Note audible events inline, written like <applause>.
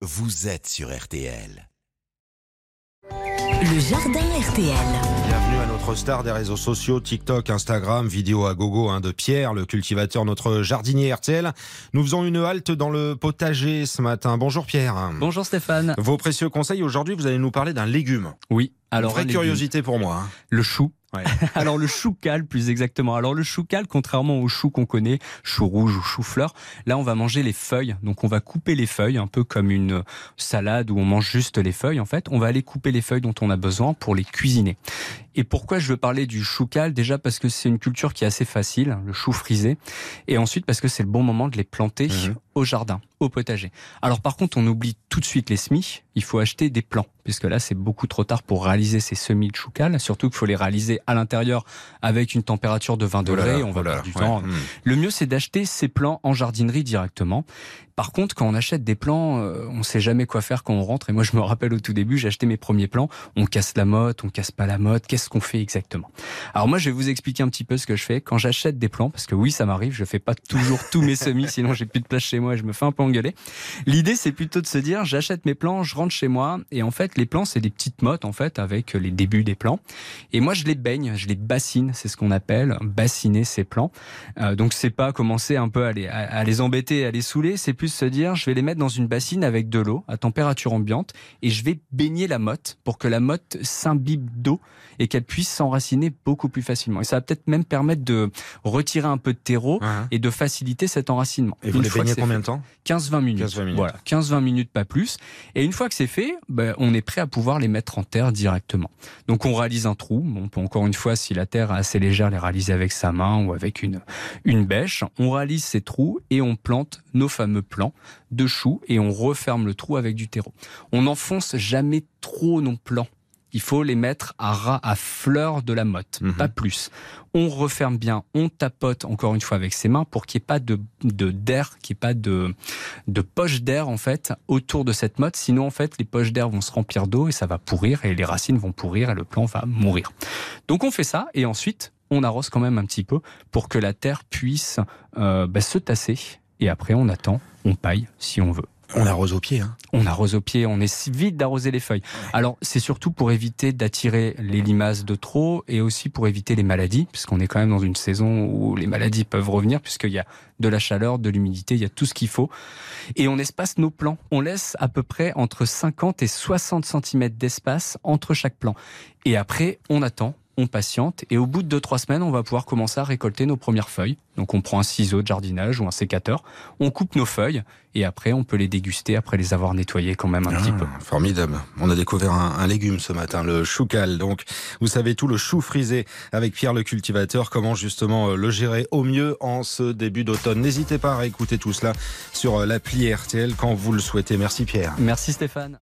vous êtes sur RTL. Le jardin RTL. Bienvenue à notre star des réseaux sociaux, TikTok, Instagram, vidéo à gogo hein, de Pierre, le cultivateur, notre jardinier RTL. Nous faisons une halte dans le potager ce matin. Bonjour Pierre. Bonjour Stéphane. Vos précieux conseils aujourd'hui, vous allez nous parler d'un légume. Oui, Alors, vraie un légume. curiosité pour moi. hein. Le chou. Ouais. <laughs> Alors le choucal plus exactement. Alors le choucal, contrairement au chou qu'on connaît, chou rouge ou chou fleur, là on va manger les feuilles. Donc on va couper les feuilles, un peu comme une salade où on mange juste les feuilles en fait. On va aller couper les feuilles dont on a besoin pour les cuisiner. Et pourquoi je veux parler du choucal Déjà parce que c'est une culture qui est assez facile, le chou frisé. Et ensuite parce que c'est le bon moment de les planter Mhm. au jardin, au potager. Alors par contre, on oublie tout de suite les semis. Il faut acheter des plants, puisque là c'est beaucoup trop tard pour réaliser ces semis de choucal. Surtout qu'il faut les réaliser à l'intérieur avec une température de 20 Oh là degrés. on va oh là perdre du temps. Hmm. Le mieux, c'est d'acheter ces plants en jardinerie directement. Par contre, quand on achète des plants, euh, on sait jamais quoi faire quand on rentre. Et moi, je me rappelle au tout début, j'ai acheté mes premiers plants. On casse la motte, on casse pas la motte. Qu'est-ce qu'on fait exactement? Alors moi, je vais vous expliquer un petit peu ce que je fais quand j'achète des plants, parce que oui, ça m'arrive. Je fais pas toujours tous mes semis, <laughs> sinon j'ai plus de place chez moi et je me fais un peu engueuler. L'idée, c'est plutôt de se dire, j'achète mes plants, je rentre chez moi, et en fait, les plants, c'est des petites mottes en fait avec les débuts des plants. Et moi, je les baigne, je les bassine, c'est ce qu'on appelle bassiner ces plants. Euh, donc c'est pas commencer un peu à les, à, à les embêter, à les saouler, c'est plus se dire je vais les mettre dans une bassine avec de l'eau à température ambiante et je vais baigner la motte pour que la motte s'imbibe d'eau et qu'elle puisse s'enraciner beaucoup plus facilement. Et ça va peut-être même permettre de retirer un peu de terreau et de faciliter cet enracinement. Et vous les baignez combien de temps? 15-20 minutes. 15-20 minutes. Voilà, 15-20 minutes, pas plus. Et une fois que c'est fait, ben, on est prêt à pouvoir les mettre en terre directement. Donc on réalise un trou. Bon, on peut encore une fois, si la terre est assez légère, les réaliser avec sa main ou avec une, une bêche. On réalise ces trous et on plante nos fameux plants de choux et on referme le trou avec du terreau. On n'enfonce jamais trop nos plants. Il faut les mettre à ras, à fleur de la motte, Mhm. pas plus. On referme bien, on tapote encore une fois avec ses mains pour qu'il n'y ait pas de de- d'air, qu'il n'y ait pas de, de poche d'air en fait autour de cette motte. Sinon en fait les poches d'air vont se remplir d'eau et ça va pourrir et les racines vont pourrir et le plant va mourir. Donc on fait ça et ensuite on arrose quand même un petit peu pour que la terre puisse euh, bah, se tasser et après on attend, on paille si on veut. On arrose au pied. Hein. On arrose au pied, on est vite d'arroser les feuilles. Alors c'est surtout pour éviter d'attirer les limaces de trop et aussi pour éviter les maladies, puisqu'on est quand même dans une saison où les maladies peuvent revenir, puisqu'il y a de la chaleur, de l'humidité, il y a tout ce qu'il faut. Et on espace nos plants. On laisse à peu près entre 50 et 60 cm d'espace entre chaque plant. Et après, on attend. On patiente et au bout de 2-3 semaines, on va pouvoir commencer à récolter nos premières feuilles. Donc on prend un ciseau de jardinage ou un sécateur, on coupe nos feuilles et après on peut les déguster après les avoir nettoyées quand même un petit peu. Ah, Formidable. On a découvert un, un légume ce matin, le choucal. Donc, vous savez tout, le chou frisé avec Pierre le cultivateur, comment justement euh, le gérer au mieux en ce début d'automne? N'hésitez pas à écouter tout cela sur euh, l'appli RTL quand vous le souhaitez. Merci Pierre. Merci Stéphane.